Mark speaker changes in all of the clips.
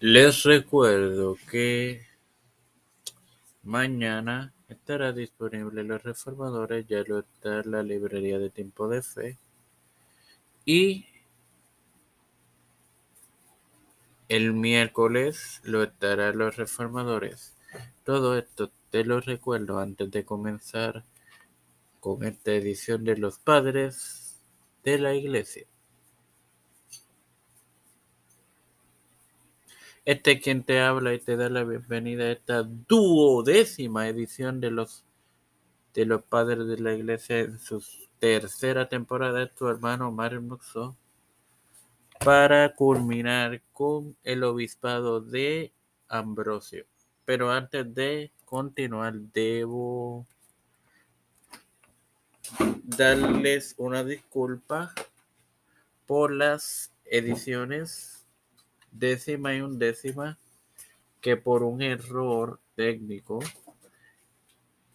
Speaker 1: Les recuerdo que mañana estará disponible Los Reformadores, ya lo está en la librería de Tiempo de Fe. Y el miércoles lo estará Los Reformadores. Todo esto te lo recuerdo antes de comenzar con esta edición de Los Padres de la Iglesia. Este es quien te habla y te da la bienvenida a esta duodécima edición de los de los padres de la iglesia en su tercera temporada de tu hermano Mario para culminar con el obispado de Ambrosio. Pero antes de continuar, debo darles una disculpa por las ediciones décima y undécima que por un error técnico,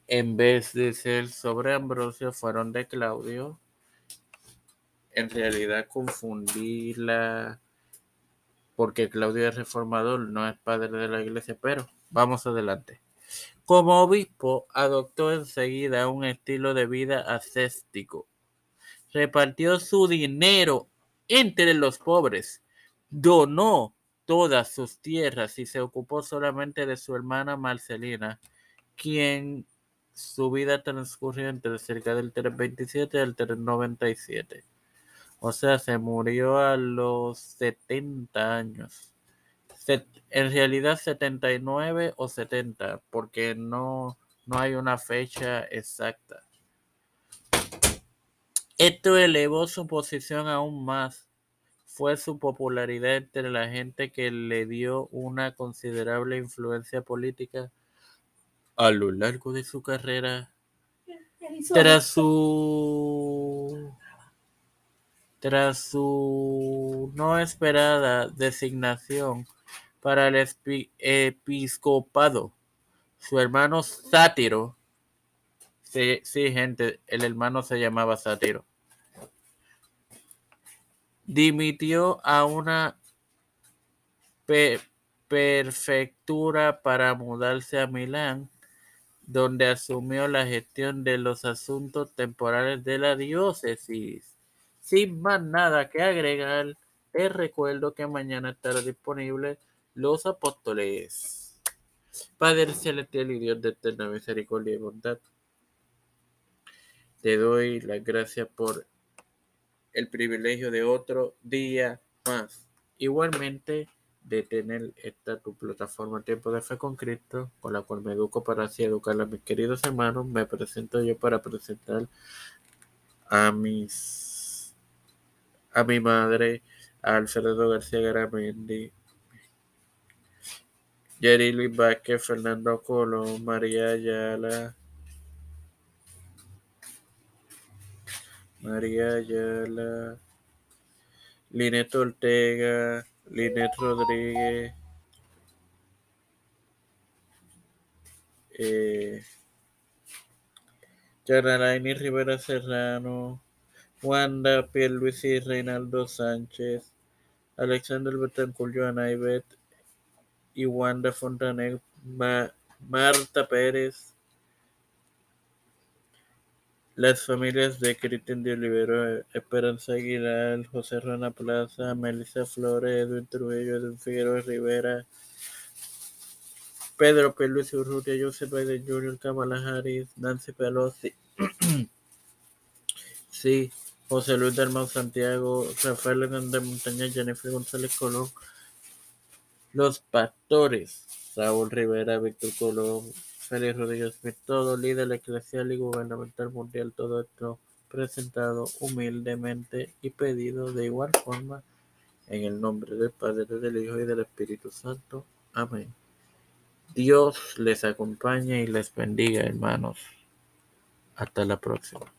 Speaker 1: en vez de ser sobre Ambrosio, fueron de Claudio. En realidad confundí la... porque Claudio es reformador, no es padre de la iglesia, pero vamos adelante. Como obispo, adoptó enseguida un estilo de vida ascético. Repartió su dinero entre los pobres donó todas sus tierras y se ocupó solamente de su hermana Marcelina, quien su vida transcurrió entre cerca del 327 y el 397. O sea, se murió a los 70 años. En realidad 79 o 70, porque no, no hay una fecha exacta. Esto elevó su posición aún más fue su popularidad entre la gente que le dio una considerable influencia política a lo largo de su carrera. Tras su tras su no esperada designación para el episcopado, su hermano Sátiro, sí, sí, gente, el hermano se llamaba Sátiro, dimitió a una prefectura para mudarse a Milán, donde asumió la gestión de los asuntos temporales de la diócesis. Sin más nada que agregar, les recuerdo que mañana estará disponible Los Apóstoles. Padre celestial y Dios de eterna misericordia y bondad, te doy las gracias por el privilegio de otro día más. Igualmente, de tener esta tu plataforma Tiempo de Fe con Cristo, con la cual me educo para así educar a mis queridos hermanos, me presento yo para presentar a mis a mi madre, a Alfredo García Garamendi, Jerry Luis Vázquez, Fernando Colón, María Ayala, María Ayala, Linet Ortega, Linet Rodríguez, eh, Rivera Serrano, Wanda Pierluisi Reinaldo Sánchez, Alexander Betancourt, Joana Ibet y Wanda Fontanet, Marta Pérez, las familias de Cristian de Olivero, Esperanza Aguilar, José Rana Plaza, Melissa Flores, Edwin Trujillo, Edwin Figueroa Rivera, Pedro P. Luis Urrutia, Joseph Biden Jr., Kamala Harris, Nancy Pelosi, sí, José Luis Dalmau Santiago, Rafael Hernández Montaña, Jennifer González Colón, Los Pastores, Raúl Rivera, Víctor Colón, Félix Rodríguez Smith, todo líder eclesial y gubernamental mundial, todo esto presentado humildemente y pedido de igual forma en el nombre del Padre, del Hijo y del Espíritu Santo. Amén. Dios les acompañe y les bendiga, hermanos. Hasta la próxima.